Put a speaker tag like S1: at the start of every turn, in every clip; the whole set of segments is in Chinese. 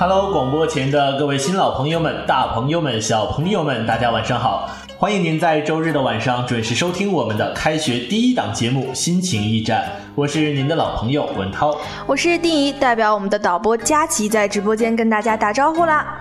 S1: Hello，广播前的各位新老朋友们、大朋友们、小朋友们，大家晚上好！欢迎您在周日的晚上准时收听我们的开学第一档节目《心情驿站》，我是您的老朋友文涛，
S2: 我是丁怡，代表我们的导播佳琪在直播间跟大家打招呼啦。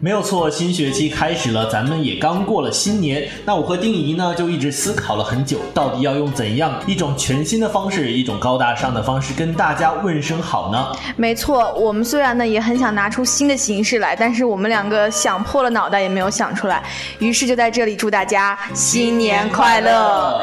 S1: 没有错，新学期开始了，咱们也刚过了新年。那我和丁怡呢，就一直思考了很久，到底要用怎样一种全新的方式，一种高大上的方式跟大家问声好呢？
S2: 没错，我们虽然呢也很想拿出新的形式来，但是我们两个想破了脑袋也没有想出来，于是就在这里祝大家新年快乐。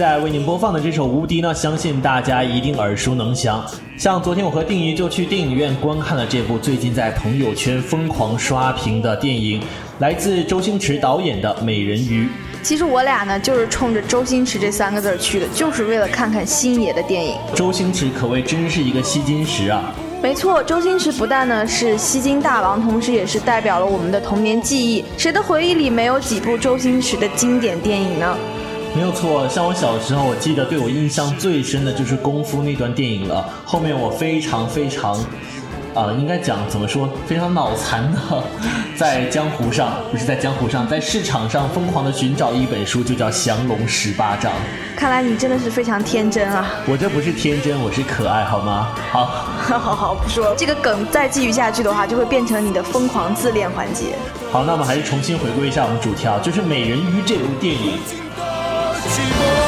S1: 在为您播放的这首《无敌》呢，相信大家一定耳熟能详。像昨天我和定怡就去电影院观看了这部最近在朋友圈疯狂刷屏的电影，来自周星驰导演的《美人鱼》。
S2: 其实我俩呢，就是冲着周星驰这三个字去的，就是为了看看星爷的电影。
S1: 周星驰可谓真是一个吸金石啊！
S2: 没错，周星驰不但呢是吸金大王，同时也是代表了我们的童年记忆。谁的回忆里没有几部周星驰的经典电影呢？
S1: 没有错，像我小时候，我记得对我印象最深的就是《功夫》那段电影了。后面我非常非常，啊，应该讲怎么说，非常脑残的，在江湖上不是在江湖上，在市场上疯狂的寻找一本书，就叫《降龙十八掌》。
S2: 看来你真的是非常天真啊！
S1: 我这不是天真，我是可爱，好吗？好，
S2: 好好不说这个梗，再继续下去的话，就会变成你的疯狂自恋环节。
S1: 好，那我们还是重新回归一下我们主题啊，就是《美人鱼》这部电影。寂寞。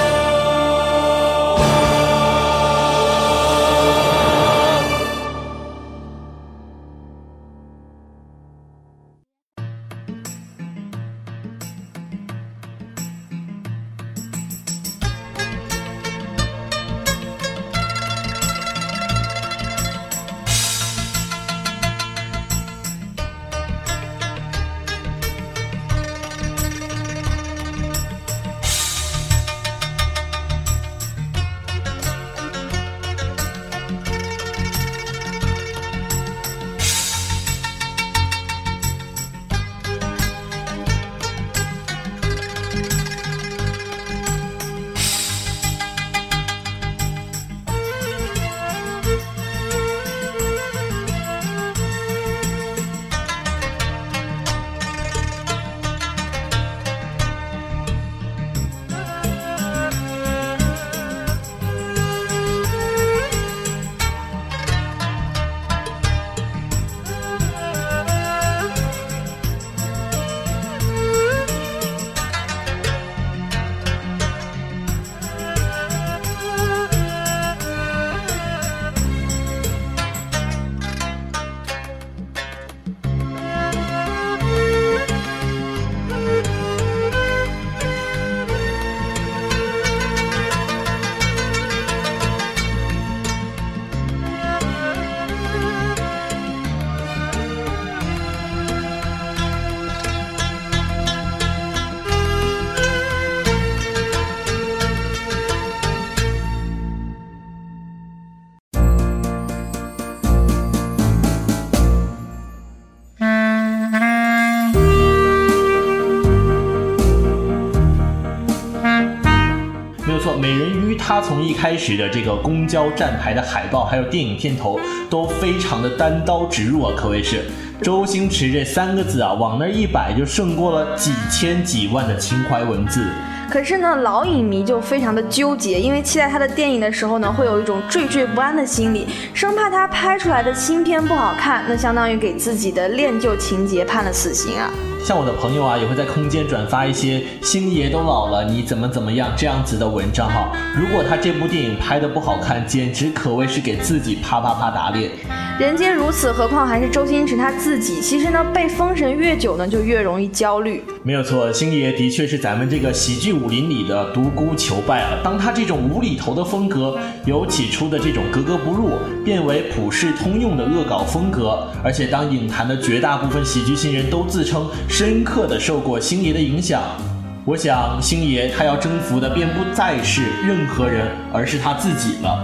S1: 开始的这个公交站牌的海报，还有电影片头，都非常的单刀直入啊，可谓是周星驰这三个字啊，往那儿一摆就胜过了几千几万的情怀文字。
S2: 可是呢，老影迷就非常的纠结，因为期待他的电影的时候呢，会有一种惴惴不安的心理，生怕他拍出来的新片不好看，那相当于给自己的恋旧情节判了死刑啊。
S1: 像我的朋友啊，也会在空间转发一些星爷都老了，你怎么怎么样这样子的文章哈。如果他这部电影拍的不好看，简直可谓是给自己啪啪啪打脸。
S2: 人间如此，何况还是周星驰他自己。其实呢，被封神越久呢，就越容易焦虑。
S1: 没有错，星爷的确是咱们这个喜剧武林里的独孤求败啊。当他这种无厘头的风格由起初的这种格格不入，变为普世通用的恶搞风格，而且当影坛的绝大部分喜剧新人都自称深刻的受过星爷的影响，我想星爷他要征服的便不再是任何人，而是他自己了。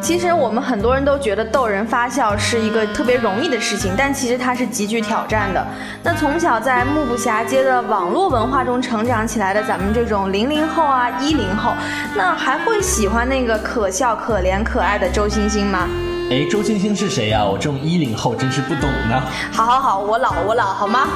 S2: 其实我们很多人都觉得逗人发笑是一个特别容易的事情，但其实它是极具挑战的。那从小在目不暇接的网络文化中成长起来的咱们这种零零后啊、一零后，那还会喜欢那个可笑、可怜、可爱的周星星吗？
S1: 哎，周星星是谁呀？我这种一零后真是不懂呢。
S2: 好好好，我老我老，好吗？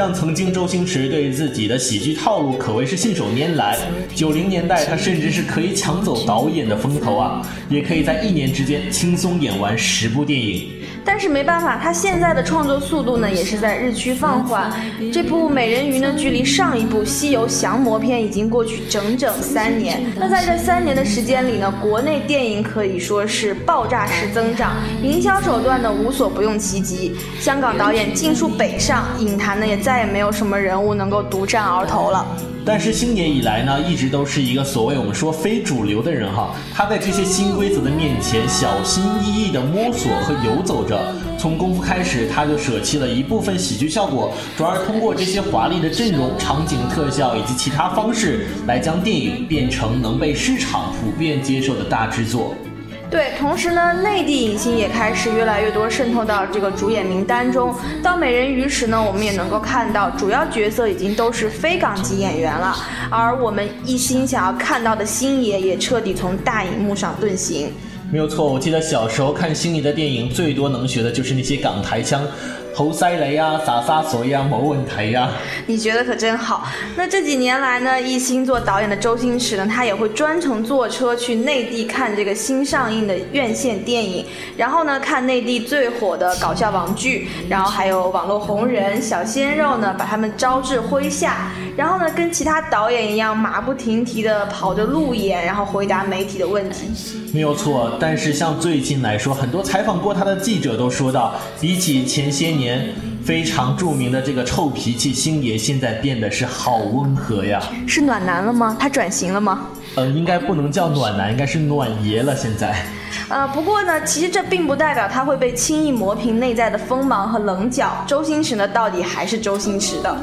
S1: 像曾经周星驰对自己的喜剧套路可谓是信手拈来，九零年代他甚至是可以抢走导演的风头啊，也可以在一年之间轻松演完十部电影。
S2: 但是没办法，他现在的创作速度呢，也是在日趋放缓。这部《美人鱼》呢，距离上一部《西游降魔篇》已经过去整整三年。那在这三年的时间里呢，国内电影可以说是爆炸式增长，营销手段呢无所不用其极。香港导演尽数北上，影坛呢也再也没有什么人物能够独占鳌头了。
S1: 但是星爷以来呢，一直都是一个所谓我们说非主流的人哈。他在这些新规则的面前，小心翼翼地摸索和游走着。从功夫开始，他就舍弃了一部分喜剧效果，转而通过这些华丽的阵容、场景特效以及其他方式，来将电影变成能被市场普遍接受的大制作。
S2: 对，同时呢，内地影星也开始越来越多渗透到这个主演名单中。到《美人鱼》时呢，我们也能够看到主要角色已经都是非港籍演员了，而我们一心想要看到的星爷也彻底从大荧幕上遁形。
S1: 没有错，我记得小时候看星爷的电影，最多能学的就是那些港台腔。好犀利啊，洒洒水呀，冇问题呀。
S2: 你觉得可真好。那这几年来呢，一心做导演的周星驰呢，他也会专程坐车去内地看这个新上映的院线电影，然后呢，看内地最火的搞笑网剧，然后还有网络红人小鲜肉呢，把他们招至麾下，然后呢，跟其他导演一样，马不停蹄的跑着路演，然后回答媒体的问题。
S1: 没有错，但是像最近来说，很多采访过他的记者都说到，比起前些年。非常著名的这个臭脾气星爷，现在变得是好温和呀。
S2: 是暖男了吗？他转型了吗？
S1: 呃，应该不能叫暖男，应该是暖爷了。现在，
S2: 呃，不过呢，其实这并不代表他会被轻易磨平内在的锋芒和棱角。周星驰呢，到底还是周星驰的。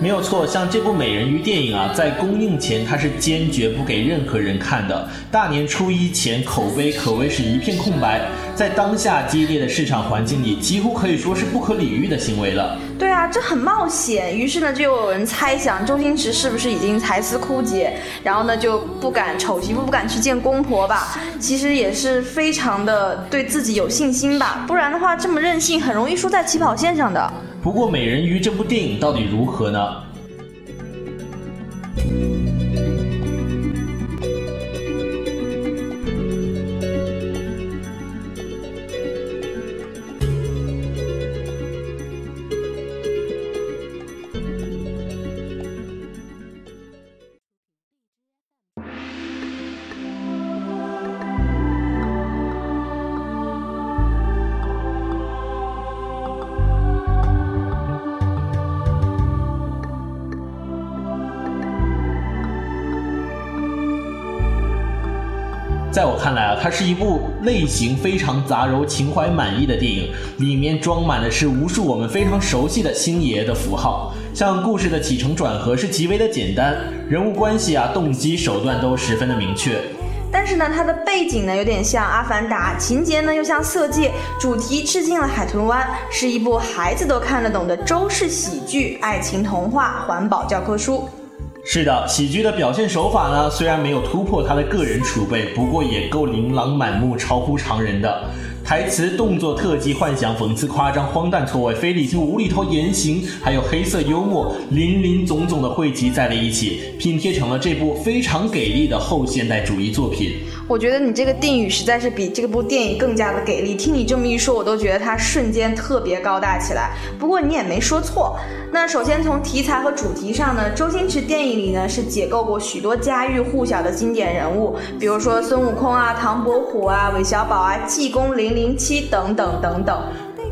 S1: 没有错，像这部美人鱼电影啊，在公映前它是坚决不给任何人看的。大年初一前口碑可谓是一片空白。在当下激烈的市场环境里，几乎可以说是不可理喻的行为了。
S2: 对啊，这很冒险。于是呢，就有人猜想周星驰是不是已经财思枯竭，然后呢就不敢丑媳妇不敢去见公婆吧。其实也是非常的对自己有信心吧，不然的话这么任性，很容易输在起跑线上的。
S1: 不过《美人鱼》这部电影到底如何呢？它是一部类型非常杂糅、情怀满意的电影，里面装满的是无数我们非常熟悉的星爷的符号。像故事的起承转合是极为的简单，人物关系啊、动机、手段都十分的明确。
S2: 但是呢，它的背景呢有点像《阿凡达》，情节呢又像《色戒》，主题致敬了《海豚湾》，是一部孩子都看得懂的周氏喜剧、爱情童话、环保教科书。
S1: 是的，喜剧的表现手法呢，虽然没有突破他的个人储备，不过也够琳琅满目、超乎常人的。台词、动作、特技、幻想、讽刺、夸张、荒诞、错位、非理性、无厘头言行，还有黑色幽默，林林总总的汇集在了一起，拼贴成了这部非常给力的后现代主义作品。
S2: 我觉得你这个定语实在是比这部电影更加的给力。听你这么一说，我都觉得它瞬间特别高大起来。不过你也没说错。那首先从题材和主题上呢，周星驰电影里呢是解构过许多家喻户晓的经典人物，比如说孙悟空啊、唐伯虎啊、韦小宝啊、济公零零七等等等等。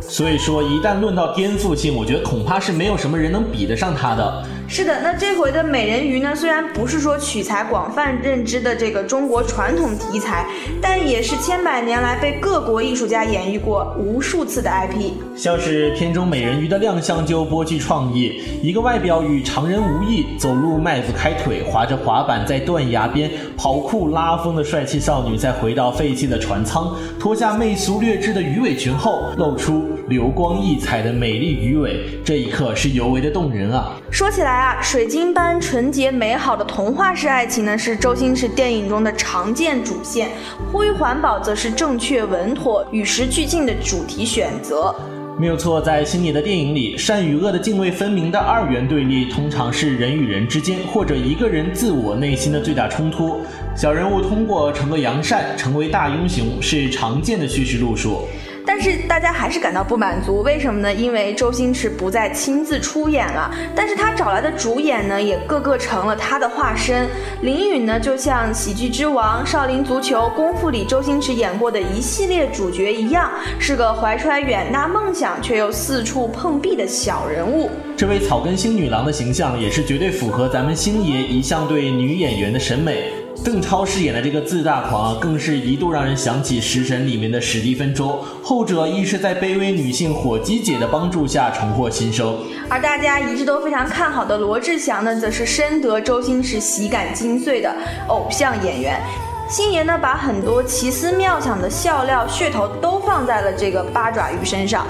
S1: 所以说，一旦论到颠覆性，我觉得恐怕是没有什么人能比得上他的。
S2: 是的，那这回的美人鱼呢？虽然不是说取材广泛认知的这个中国传统题材，但也是千百年来被各国艺术家演绎过无数次的 IP。
S1: 像是片中美人鱼的亮相就颇具创意，一个外表与常人无异，走路迈不开腿，滑着滑板在断崖边跑酷拉风的帅气少女，再回到废弃的船舱，脱下媚俗劣质的鱼尾裙后，露出流光溢彩的美丽鱼尾，这一刻是尤为的动人啊！
S2: 说起来啊，水晶般纯洁美好的童话式爱情呢，是周星驰电影中的常见主线；呼吁环保则是正确稳妥、与时俱进的主题选择。
S1: 没有错，在星爷的电影里，善与恶的泾渭分明的二元对立，通常是人与人之间，或者一个人自我内心的最大冲突。小人物通过惩恶扬善，成为大英雄，是常见的叙事路数。
S2: 但是大家还是感到不满足，为什么呢？因为周星驰不再亲自出演了，但是他找来的主演呢，也个个成了他的化身。林允呢，就像《喜剧之王》《少林足球》《功夫》里周星驰演过的一系列主角一样，是个怀揣远大梦想却又四处碰壁的小人物。
S1: 这位草根星女郎的形象，也是绝对符合咱们星爷一向对女演员的审美。邓超饰演的这个自大狂啊，更是一度让人想起《食神》里面的史蒂芬周，后者亦是在卑微女性火鸡姐的帮助下重获新生。
S2: 而大家一致都非常看好的罗志祥呢，则是深得周星驰喜感精髓的偶像演员。星爷呢，把很多奇思妙想的笑料噱头都放在了这个八爪鱼身上。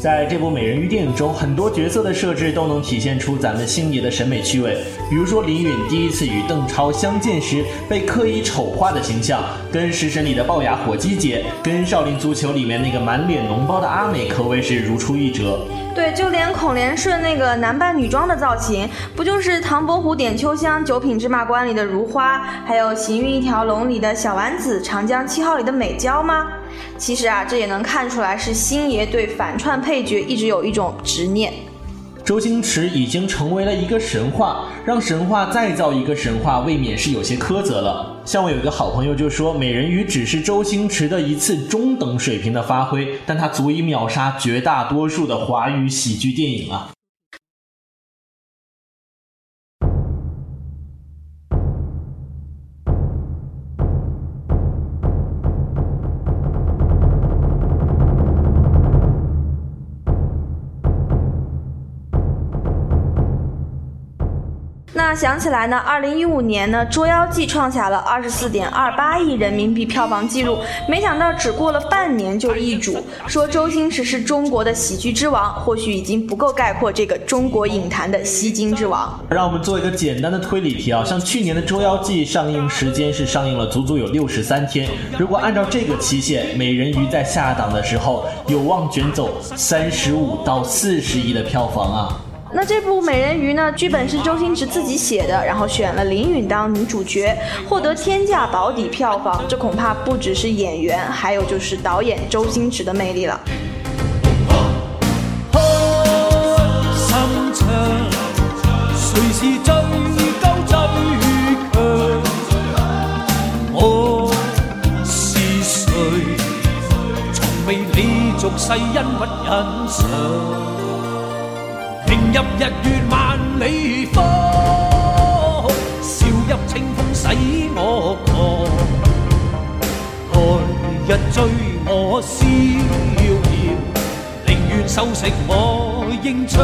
S1: 在这部美人鱼电影中，很多角色的设置都能体现出咱们星爷的审美趣味。比如说林允第一次与邓超相见时被刻意丑化的形象，跟《食神》里的龅牙火鸡姐，跟《少林足球》里面那个满脸脓包的阿美，可谓是如出一辙。
S2: 对，就连孔连顺那个男扮女装的造型，不就是唐伯虎点秋香、九品芝麻官里的如花，还有行运一条龙里的小丸子，长江七号里的美娇吗？其实啊，这也能看出来是星爷对反串配角一直有一种执念。
S1: 周星驰已经成为了一个神话，让神话再造一个神话，未免是有些苛责了。像我有一个好朋友就说，《美人鱼》只是周星驰的一次中等水平的发挥，但他足以秒杀绝大多数的华语喜剧电影啊。
S3: 想起来呢，二零一五年呢，《捉妖记》创下了二十四点二八亿人民币票房纪录，没想到只过了半年就易主。说周星驰是中国的喜剧之王，或许已经不够概括这个中国影坛的吸金之王。
S1: 让我们做一个简单的推理题啊，像去年的《捉妖记》上映时间是上映了足足有六十三天，如果按照这个期限，《美人鱼》在下档的时候有望卷走三十五到四十亿的票房啊。
S3: 那这部《美人鱼》呢？剧本是周星驰自己写的，然后选了林允当女主角，获得天价保底票房。这恐怕不只是演员，还有就是导演周星驰的魅力了。入日月万里风，笑入清风使我狂。来日追我逍遥，宁愿收成我英枪。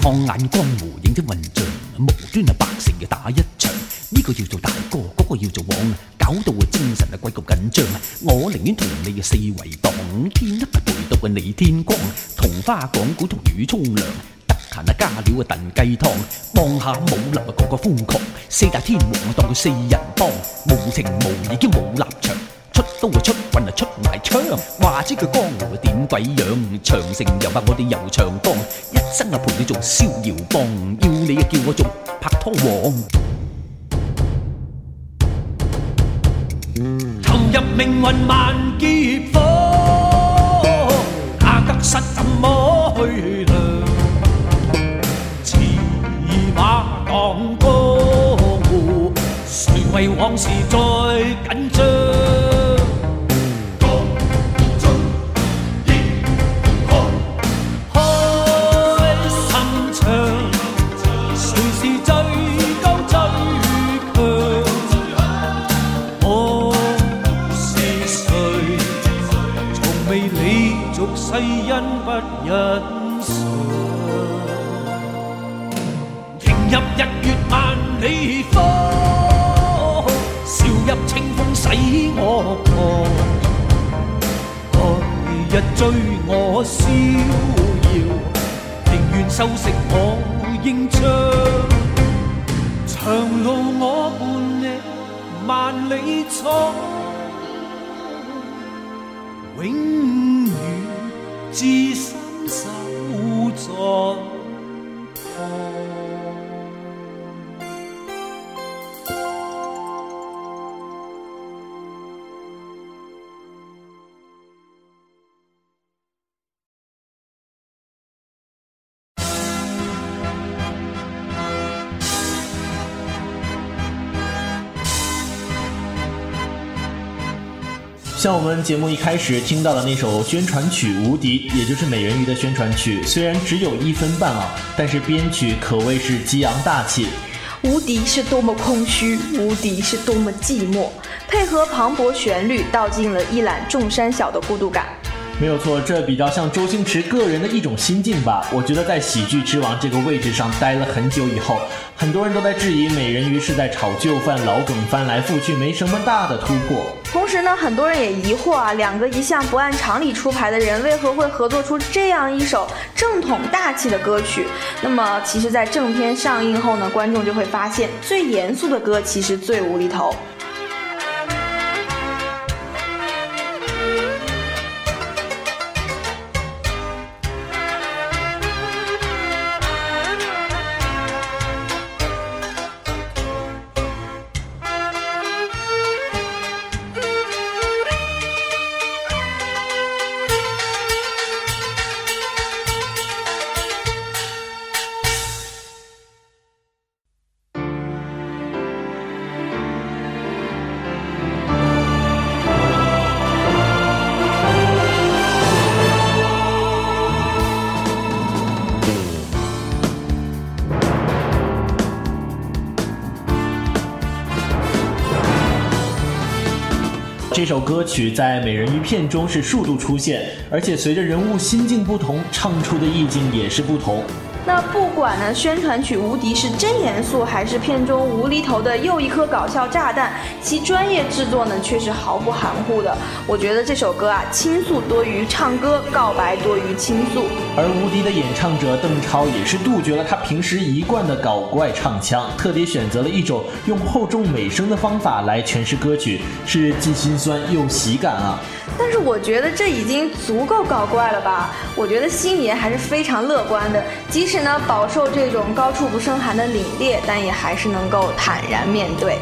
S3: 放眼江湖，影的混象，无端啊百姓嘅打一场。呢个要做大哥，嗰个要做王，搞到我精神啊鬼咁紧张！我宁愿同你嘅四围荡，天一陪到你天光，同花讲古，同鱼冲凉，得闲啊加料啊炖鸡汤，望下武林啊个个疯狂，四大天王啊当佢四人帮，无情无义兼冇立场，出刀啊出棍啊出埋枪，话知佢江湖点鬼样？长城又怕我哋游长江，一生啊陪你做逍遥帮，要你啊叫我做拍拖王。入命运万劫火，那得失怎么去量？驰马当江湖，谁为往事再紧张日？追我逍遥，宁愿收拾我英唱。长路我伴你万里闯，永远至深守在。
S1: 像我们节目一开始听到的那首宣传曲《无敌》，也就是《美人鱼》的宣传曲，虽然只有一分半啊，但是编曲可谓是激昂大气。
S3: 无敌是多么空虚，无敌是多么寂寞，配合磅礴旋律，道尽了一览众山小的孤独感。
S1: 没有错，这比较像周星驰个人的一种心境吧。我觉得在喜剧之王这个位置上待了很久以后，很多人都在质疑美人鱼是在炒旧饭、老梗，翻来覆去没什么大的突破。
S3: 同时呢，很多人也疑惑啊，两个一向不按常理出牌的人，为何会合作出这样一首正统大气的歌曲？那么，其实，在正片上映后呢，观众就会发现，最严肃的歌其实最无厘头。
S1: 歌曲在美人鱼片中是数度出现，而且随着人物心境不同，唱出的意境也是不同。
S2: 那不管呢，宣传曲《无敌》是真严肃，还是片中无厘头的又一颗搞笑炸弹，其专业制作呢却是毫不含糊的。我觉得这首歌啊，倾诉多于唱歌，告白多于倾诉。
S1: 而《无敌》的演唱者邓超也是杜绝了他平时一贯的搞怪唱腔，特别选择了一种用厚重美声的方法来诠释歌曲，是既心酸又喜感啊。
S2: 但是我觉得这已经足够搞怪了吧？我觉得星爷还是非常乐观的，即使呢饱受这种高处不胜寒的凛冽，但也还是能够坦然面对。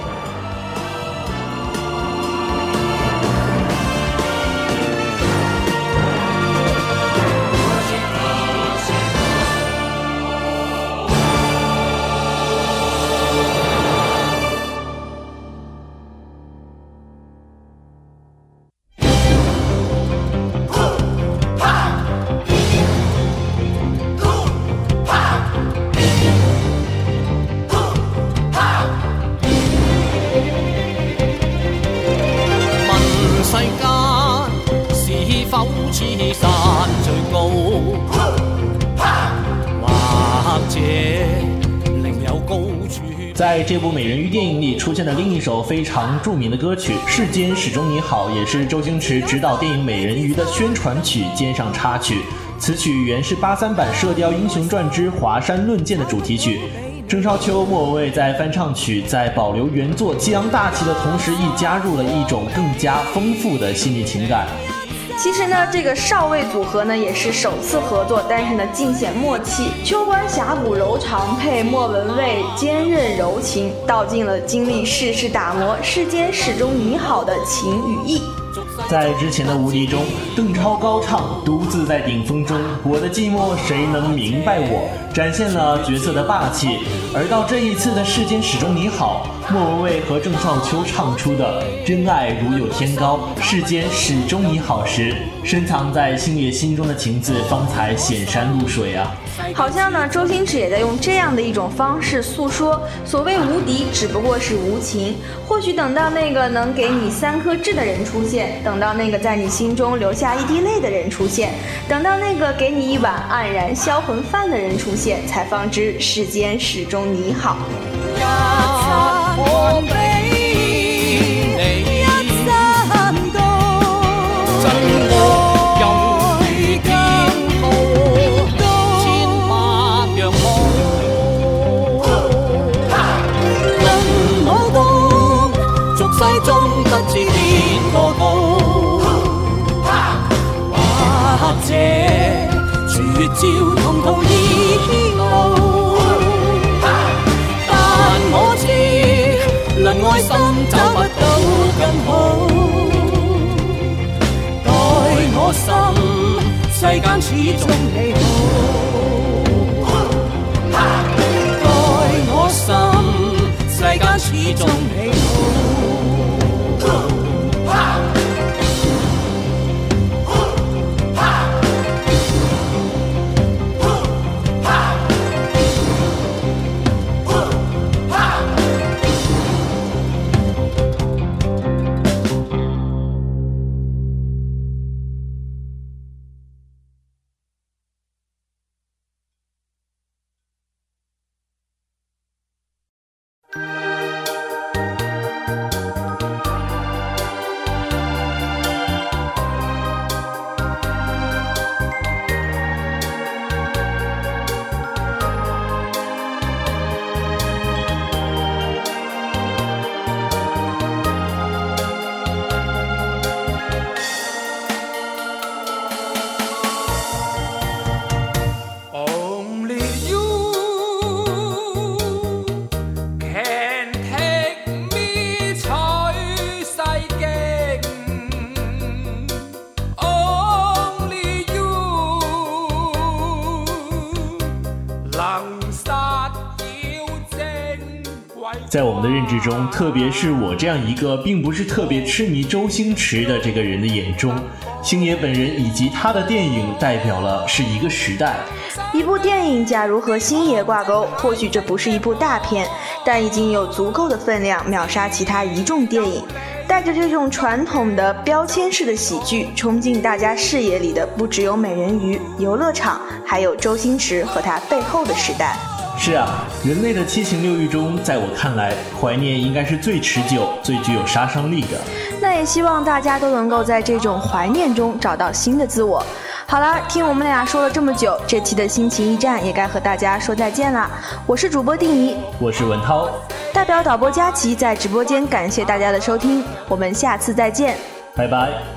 S1: 这部美人鱼电影里出现的另一首非常著名的歌曲《世间始终你好》，也是周星驰执导电影《美人鱼》的宣传曲兼上插曲。此曲原是八三版《射雕英雄传之华山论剑》的主题曲。郑少秋、莫文蔚在翻唱曲，在保留原作激昂大气的同时，亦加入了一种更加丰富的细腻情感。
S2: 其实呢，这个少尉组合呢也是首次合作，但是呢尽显默契。秋官峡谷柔肠配莫文蔚坚韧柔情，道尽了经历世事打磨，世间始终你好的情与义。
S1: 在之前的《无敌》中，邓超高唱“独自在顶峰中，我的寂寞谁能明白我”，展现了角色的霸气。而到这一次的《世间始终你好》，莫文蔚和郑少秋唱出的“真爱如有天高，世间始终你好”时，深藏在星爷心中的情字方才显山露水啊！
S2: 好像呢，周星驰也在用这样的一种方式诉说：所谓无敌，只不过是无情。或许等到那个能给你三颗痣的人出现，等到那个在你心中留下一滴泪的人出现，等到那个给你一碗黯然销魂饭的人出现，才方知世间始终你好。
S4: 照同都更好。待我心，世间始终美好。待我心，世间始终美好。
S1: 在我们的认知中，特别是我这样一个并不是特别痴迷周星驰的这个人的眼中，星爷本人以及他的电影代表了是一个时代。
S2: 一部电影假如和星爷挂钩，或许这不是一部大片，但已经有足够的分量秒杀其他一众电影。带着这种传统的标签式的喜剧，冲进大家视野里的不只有美人鱼、游乐场，还有周星驰和他背后的时代。
S5: 是啊，人类的七情六欲中，在我看来，怀念应该是最持久、最具有杀伤力的。
S2: 那也希望大家都能够在这种怀念中找到新的自我。好了，听我们俩说了这么久，这期的心情驿站也该和大家说再见了。我是主播定怡，
S5: 我是文涛，
S2: 代表导播佳琪在直播间感谢大家的收听，我们下次再见，
S5: 拜拜。